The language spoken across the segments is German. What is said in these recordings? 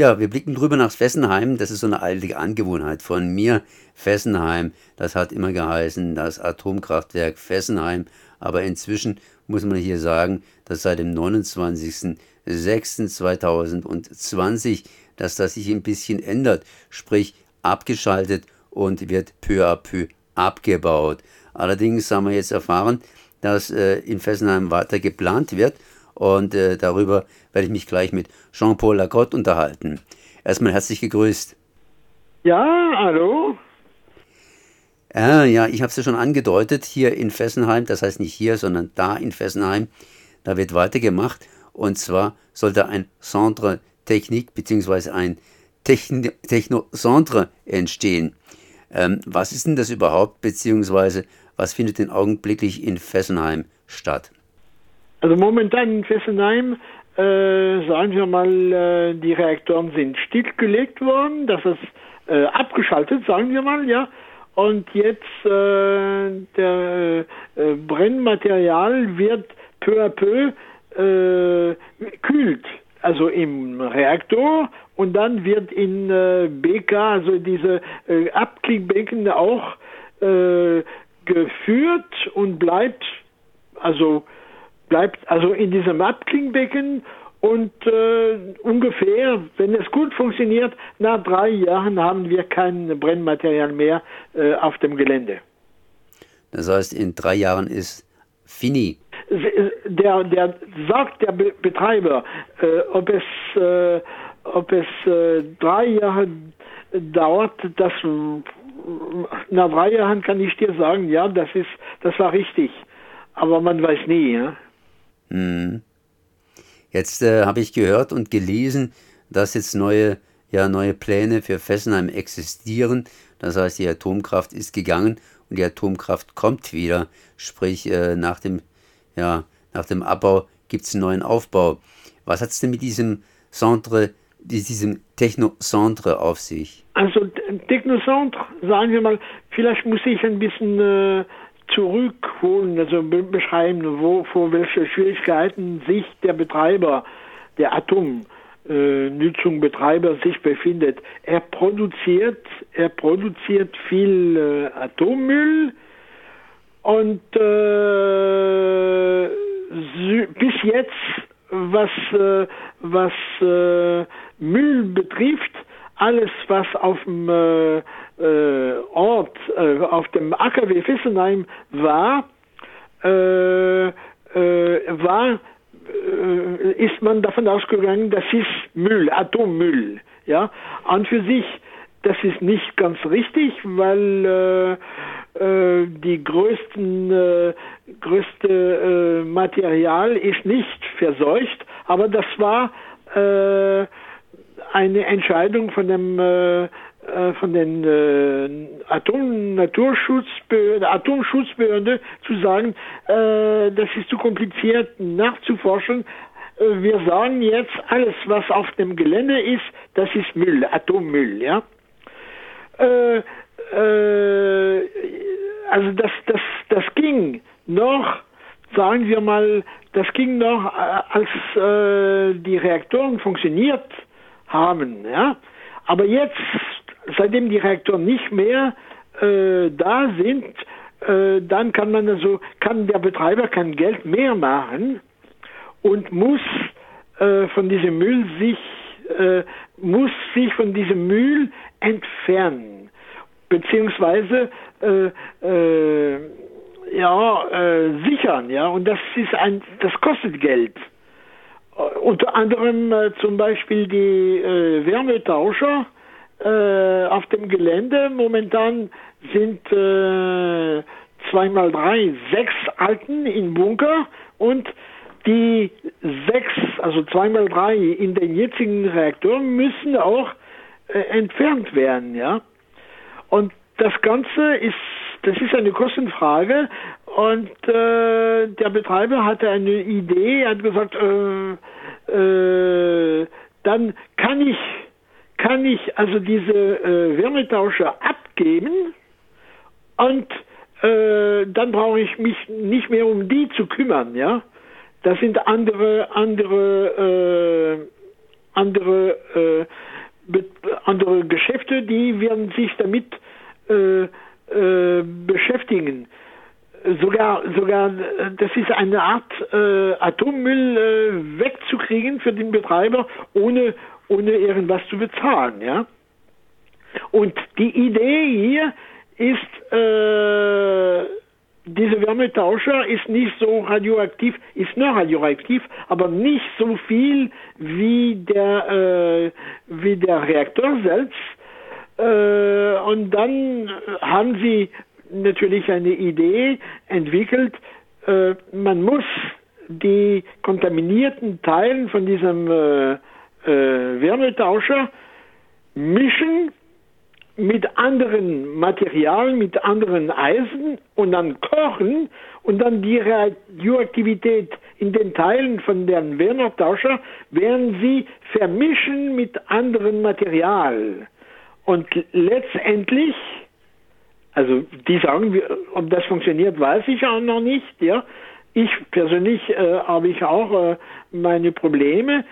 Ja, wir blicken drüber nach Fessenheim. Das ist so eine alte Angewohnheit von mir. Fessenheim, das hat immer geheißen, das Atomkraftwerk Fessenheim. Aber inzwischen muss man hier sagen, dass seit dem 29.06.2020, dass das sich ein bisschen ändert. Sprich, abgeschaltet und wird peu à peu abgebaut. Allerdings haben wir jetzt erfahren, dass äh, in Fessenheim weiter geplant wird und äh, darüber werde ich mich gleich mit Jean-Paul Lacotte unterhalten. Erstmal herzlich gegrüßt. Ja, hallo. Ah, ja, ich habe es ja schon angedeutet, hier in Fessenheim, das heißt nicht hier, sondern da in Fessenheim, da wird weitergemacht. Und zwar sollte ein Centre Technik bzw. ein Techn Technocentre entstehen. Ähm, was ist denn das überhaupt, beziehungsweise was findet denn augenblicklich in Fessenheim statt? Also momentan in Fessenheim, äh, sagen wir mal, äh, die Reaktoren sind stillgelegt worden, das ist äh, abgeschaltet, sagen wir mal, ja. Und jetzt äh, der äh, Brennmaterial wird peu à peu äh, kühlt, also im Reaktor und dann wird in BK, also diese äh, Abklingbecken auch geführt und bleibt also bleibt also in diesem Abklingbecken und äh, ungefähr, wenn es gut funktioniert, nach drei Jahren haben wir kein Brennmaterial mehr äh, auf dem Gelände. Das heißt, in drei Jahren ist fini. Der, der sagt der Be Betreiber, äh, ob es, äh, ob es äh, drei Jahre dauert, das nach drei Jahren kann ich dir sagen, ja, das ist, das war richtig. Aber man weiß nie, ja. Mhm. Jetzt äh, habe ich gehört und gelesen, dass jetzt neue, ja, neue Pläne für Fessenheim existieren. Das heißt, die Atomkraft ist gegangen und die Atomkraft kommt wieder. Sprich, äh, nach, dem, ja, nach dem Abbau gibt es einen neuen Aufbau. Was hat es denn mit diesem Centre, diesem Technocentre auf sich? Also Technocentre, sagen wir mal, vielleicht muss ich ein bisschen äh, zurückholen, also beschreiben, wo, vor welche Schwierigkeiten sich der Betreiber der Atomnutzung sich befindet. Er produziert, er produziert viel äh, Atommüll und äh, bis jetzt, was, äh, was äh, Müll betrifft, alles, was auf dem äh, äh, Ort, äh, auf dem AKW Fessenheim war, äh, äh, war äh, ist man davon ausgegangen, das ist Müll, Atommüll. Ja, an für sich, das ist nicht ganz richtig, weil die größten, größte Material ist nicht verseucht, aber das war eine Entscheidung von dem äh, äh von den äh, Atom Naturschutzbehörde, Atomschutzbehörde zu sagen, äh, das ist zu kompliziert nachzuforschen. Äh, wir sagen jetzt, alles, was auf dem Gelände ist, das ist Müll, Atommüll, ja. Äh, äh, also das, das, das ging noch, sagen wir mal, das ging noch, als die Reaktoren funktioniert haben. Ja? Aber jetzt, seitdem die Reaktoren nicht mehr äh, da sind, äh, dann kann man also, kann der Betreiber kein Geld mehr machen und muss äh, von diesem Müll sich, äh, muss sich von diesem Müll entfernen. Beziehungsweise äh, äh, ja, sichern, ja, und das ist ein, das kostet Geld. Äh, unter anderem äh, zum Beispiel die äh, Wärmetauscher äh, auf dem Gelände. Momentan sind äh, zweimal drei, sechs Alten im Bunker und die sechs, also zweimal drei in den jetzigen Reaktoren müssen auch äh, entfernt werden, ja. Und das Ganze ist, das ist eine Kostenfrage und äh, der Betreiber hatte eine Idee, er hat gesagt, äh, äh, dann kann ich, kann ich also diese äh, Wärmetauscher abgeben und äh, dann brauche ich mich nicht mehr um die zu kümmern, ja. Das sind andere, andere, äh, andere andere Geschäfte, die werden sich damit äh, äh, beschäftigen. Sogar, sogar, das ist eine Art äh, Atommüll äh, wegzukriegen für den Betreiber, ohne, ohne irgendwas zu bezahlen, ja. Und die Idee hier ist, äh, dieser Wärmetauscher ist nicht so radioaktiv, ist nur radioaktiv, aber nicht so viel wie der, äh, wie der Reaktor selbst. Äh, und dann haben sie natürlich eine Idee entwickelt, äh, man muss die kontaminierten Teilen von diesem äh, äh, Wärmetauscher mischen mit anderen Materialien, mit anderen Eisen und dann kochen und dann die Radioaktivität in den Teilen von den Wärmetauscher werden sie vermischen mit anderem Material. Und letztendlich, also die sagen, ob das funktioniert, weiß ich auch noch nicht. Ja, ich persönlich äh, habe ich auch äh, meine Probleme.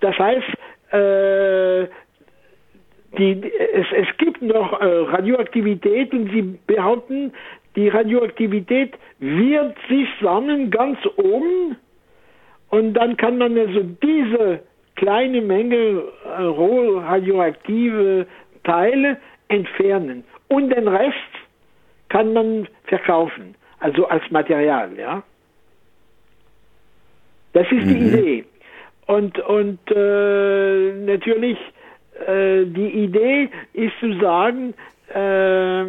Das heißt, äh, die, es, es gibt noch äh, Radioaktivität und sie behaupten, die Radioaktivität wird sich sammeln ganz oben und dann kann man also diese kleine Menge äh, roh radioaktive Teile entfernen und den Rest kann man verkaufen, also als Material, ja. Das ist mhm. die Idee. Und, und äh, natürlich äh, die Idee ist zu sagen, äh,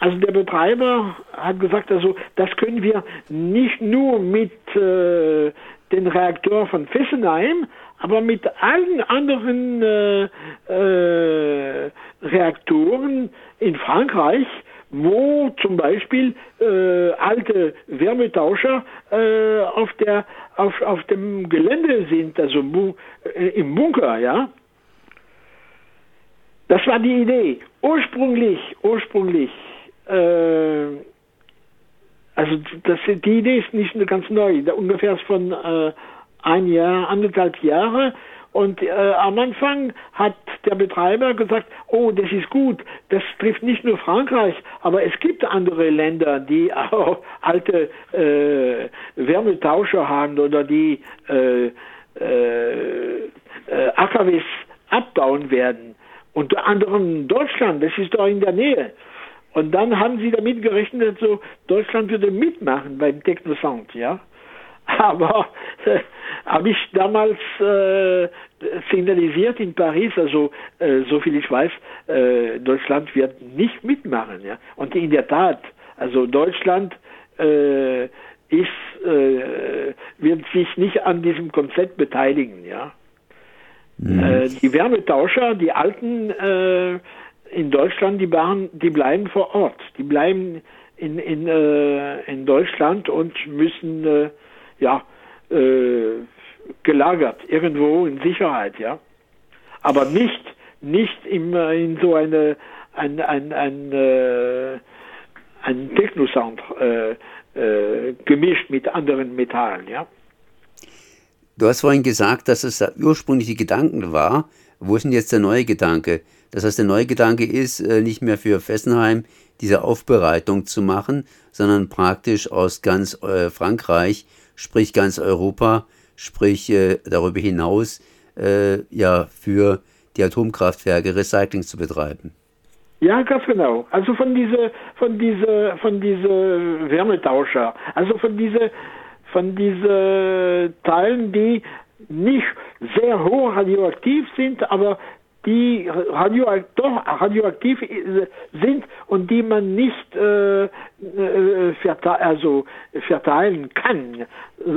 also der Betreiber hat gesagt, also das können wir nicht nur mit äh, den Reaktor von Fessenheim, aber mit allen anderen äh, äh, Reaktoren in Frankreich, wo zum Beispiel äh, alte Wärmetauscher äh, auf, der, auf, auf dem Gelände sind, also äh, im Bunker, ja. Das war die Idee. Ursprünglich, ursprünglich, äh, also das, die Idee ist nicht ganz neu, ungefähr von äh, ein Jahr, anderthalb Jahre. Und äh, am Anfang hat der Betreiber gesagt, oh, das ist gut, das trifft nicht nur Frankreich, aber es gibt andere Länder, die auch alte äh, Wärmetauscher haben oder die äh, äh, äh AKWs abbauen werden. Unter anderem Deutschland, das ist doch in der Nähe. Und dann haben sie damit gerechnet, so Deutschland würde mitmachen beim Technosound, ja. Aber äh, habe ich damals äh, signalisiert in Paris, also äh, so viel ich weiß, äh, Deutschland wird nicht mitmachen, ja. Und in der Tat, also Deutschland äh, ist, äh, wird sich nicht an diesem Konzept beteiligen, ja. Mhm. Äh, die Wärmetauscher, die alten äh, in Deutschland, die, waren, die bleiben vor Ort. Die bleiben in, in, äh, in Deutschland und müssen äh, ja, äh, gelagert, irgendwo in Sicherheit, ja. Aber nicht, nicht in, in so eine, ein, ein, ein, äh, ein Technosound äh, äh, gemischt mit anderen Metallen, ja. Du hast vorhin gesagt, dass es der ursprüngliche Gedanke war. Wo ist denn jetzt der neue Gedanke? Das heißt, der neue Gedanke ist, äh, nicht mehr für Fessenheim diese Aufbereitung zu machen, sondern praktisch aus ganz äh, Frankreich, sprich ganz Europa, sprich äh, darüber hinaus, ja, für die Atomkraftwerke Recycling zu betreiben. Ja, ganz genau. Also von diese, von diese, von diese Wärmetauscher, also von diese von diesen Teilen, die nicht sehr hoch radioaktiv sind, aber die radio, doch radioaktiv sind und die man nicht äh, äh verte also verteilen kann,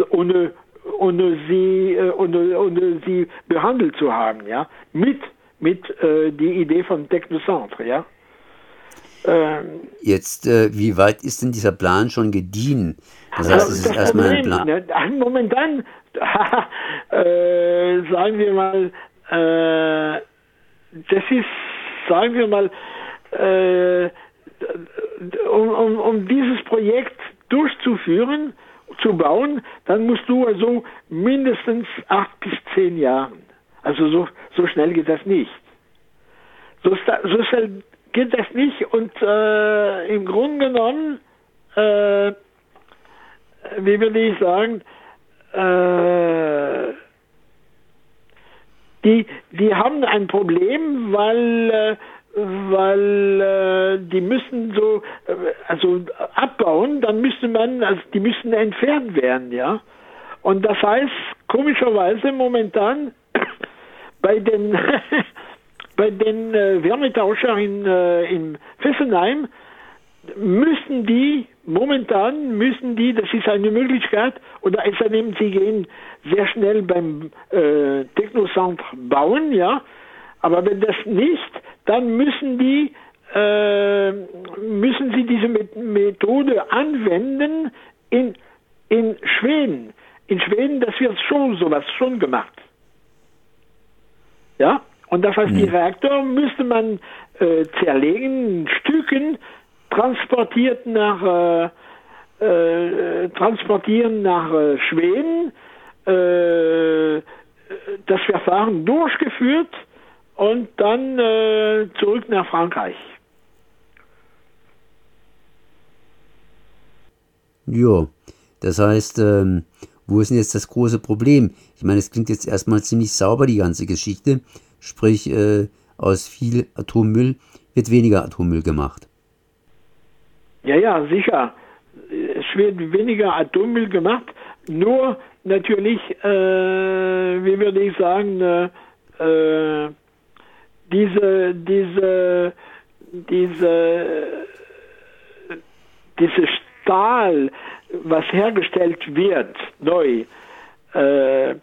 ohne, ohne, sie, äh, ohne, ohne sie behandelt zu haben, ja, mit, mit äh, die Idee von Technocentre, ja. Ähm, Jetzt, äh, wie weit ist denn dieser Plan schon gediehen? Das heißt, es ist erstmal ein Plan. Ne, momentan, äh, sagen wir mal, äh, das ist, sagen wir mal, äh, um, um, um dieses Projekt durchzuführen, zu bauen, dann musst du also mindestens acht bis zehn Jahre. Also so, so schnell geht das nicht. So, so schnell geht das nicht und äh, im Grunde genommen, äh, wie würde ich sagen, äh, die, die haben ein Problem, weil, äh, weil äh, die müssen so, äh, also abbauen, dann müsste man, also die müssen entfernt werden, ja. Und das heißt, komischerweise momentan bei den bei den äh, Wärmetauscher in, äh, in Fessenheim müssen die momentan müssen die, das ist eine Möglichkeit, oder es nehmen sie gehen sehr schnell beim äh, Technocentre bauen, ja. Aber wenn das nicht, dann müssen die äh, müssen sie diese Methode anwenden in, in Schweden. In Schweden, das wird schon sowas schon gemacht. Ja, und das heißt, mhm. die Reaktor müsste man äh, zerlegen, Stücken, transportiert nach äh, äh, transportieren nach äh, Schweden, äh, das Verfahren durchgeführt und dann zurück nach Frankreich. Ja, das heißt, ähm, wo ist denn jetzt das große Problem? Ich meine, es klingt jetzt erstmal ziemlich sauber, die ganze Geschichte. Sprich, äh, aus viel Atommüll wird weniger Atommüll gemacht. Ja, ja, sicher. Es wird weniger Atommüll gemacht, nur natürlich, äh, wie würde ich sagen, äh, diese, diese, diese, diese Stahl, was hergestellt wird, neu, äh,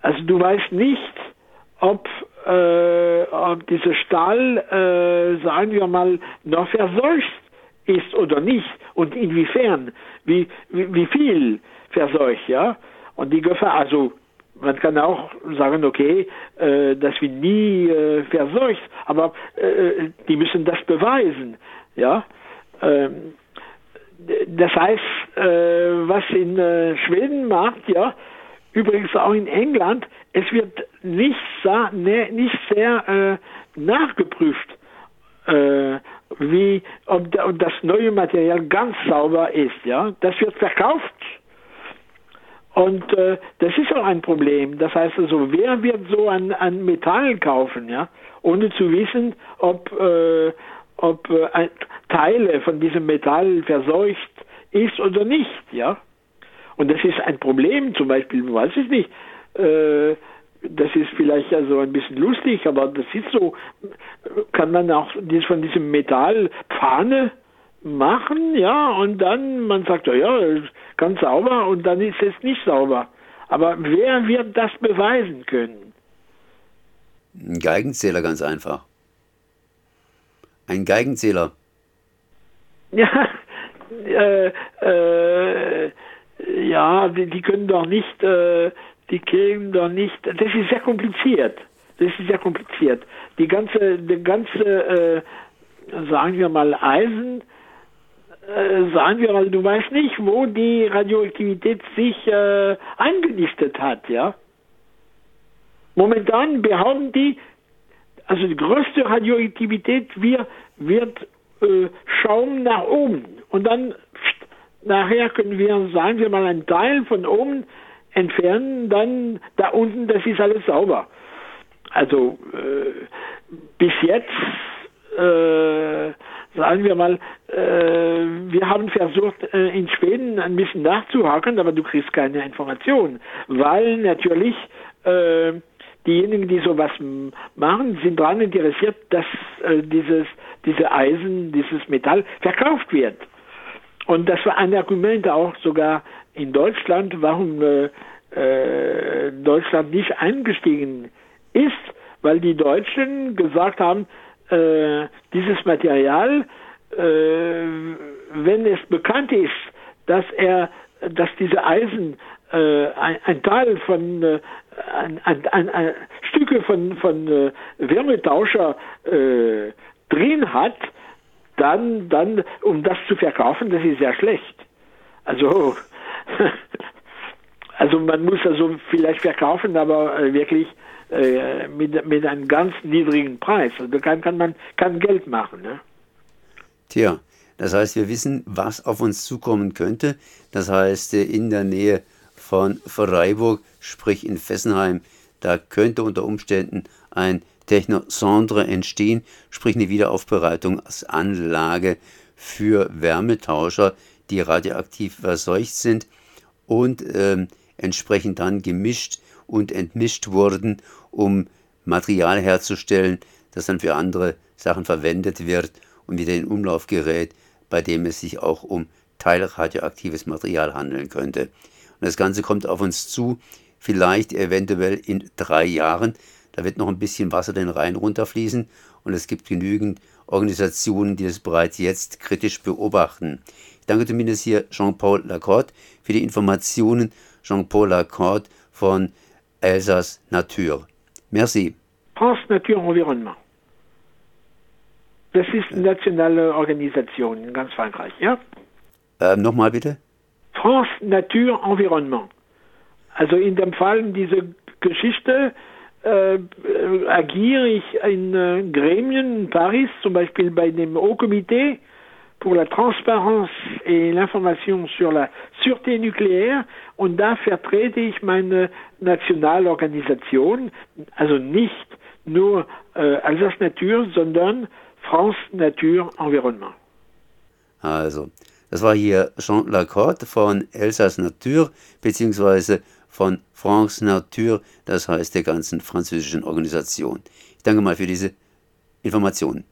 also du weißt nicht, ob, äh, ob dieser Stahl, äh, sagen wir mal, noch verseucht ist oder nicht und inwiefern, wie, wie, wie viel verseucht, ja. Und die Gefahr, also man kann auch sagen, okay, äh, das wird nie äh, verseucht, aber äh, die müssen das beweisen, ja. Ähm, das heißt, äh, was in äh, Schweden macht, ja, übrigens auch in England, es wird nicht, ne, nicht sehr äh, nachgeprüft, äh, wie ob, das neue Material ganz sauber ist. Ja, das wird verkauft und äh, das ist auch ein Problem. Das heißt also, wer wird so ein, ein Metall kaufen, ja, ohne zu wissen, ob äh, ob äh, Teile von diesem Metall verseucht ist oder nicht, ja. Und das ist ein Problem, zum Beispiel, weiß ich nicht, äh, das ist vielleicht ja so ein bisschen lustig, aber das ist so, kann man auch dies von diesem Metall Pfanne machen, ja, und dann man sagt, ja, ja, ganz sauber und dann ist es nicht sauber. Aber wer wird das beweisen können? Ein Geigenzähler ganz einfach. Ein Geigenzähler. Ja, äh, äh, ja, die, die, können doch nicht äh, die kriegen doch nicht, das ist sehr kompliziert. Das ist sehr kompliziert. Die ganze, die ganze, äh, sagen wir mal, Eisen, äh, sagen wir mal, du weißt nicht, wo die Radioaktivität sich äh, eingenistet hat, ja. Momentan behaupten die, also die größte Radioaktivität wird, wird äh, Schaum nach oben und dann pst, nachher können wir, sagen wir mal, einen Teil von oben entfernen, dann da unten, das ist alles sauber. Also äh, bis jetzt, äh, sagen wir mal, äh, wir haben versucht, äh, in Schweden ein bisschen nachzuhaken, aber du kriegst keine Informationen, weil natürlich äh, diejenigen, die sowas machen, sind daran interessiert, dass äh, dieses, diese Eisen, dieses Metall verkauft wird. Und das war ein Argument auch sogar in Deutschland, warum äh, äh, Deutschland nicht eingestiegen ist, weil die Deutschen gesagt haben, äh, dieses Material, äh, wenn es bekannt ist, dass er, dass diese Eisen äh, ein, ein, Teil von äh, ein, ein, Stücke von, von Wärmetauscher drin hat, dann, dann, um das zu verkaufen, das ist sehr schlecht. Also, also man muss also vielleicht verkaufen, aber äh, wirklich äh, mit, mit einem ganz niedrigen Preis. Also kann, kann man kann Geld machen. Ne? Tja, das heißt, wir wissen, was auf uns zukommen könnte. Das heißt, äh, in der Nähe von Freiburg, sprich in Fessenheim, da könnte unter Umständen ein Technosandre entstehen, sprich eine Wiederaufbereitung als Anlage für Wärmetauscher, die radioaktiv verseucht sind und ähm, entsprechend dann gemischt und entmischt wurden, um Material herzustellen, das dann für andere Sachen verwendet wird und wieder in Umlauf gerät, bei dem es sich auch um teilradioaktives Material handeln könnte. Und das Ganze kommt auf uns zu, vielleicht eventuell in drei Jahren. Da wird noch ein bisschen Wasser den Rhein runterfließen und es gibt genügend Organisationen, die das bereits jetzt kritisch beobachten. Ich danke zumindest hier Jean-Paul Lacorte für die Informationen. Jean-Paul Lacorte von Elsass Nature. Merci. France Nature Environnement. Das ist eine nationale Organisation in ganz Frankreich, ja? Ähm, Nochmal bitte. France Nature Environnement. Also in dem Fall dieser Geschichte äh, agiere ich in äh, Gremien in Paris, zum Beispiel bei dem Haut Comité pour la Transparence et l'information sur la Sûreté nucléaire und da vertrete ich meine Nationalorganisation, also nicht nur äh, Alsace Nature, sondern France Nature Environnement. Also, das war hier Jean Lacorte von Elsace Nature beziehungsweise von France Nature, das heißt der ganzen französischen Organisation. Ich danke mal für diese Informationen.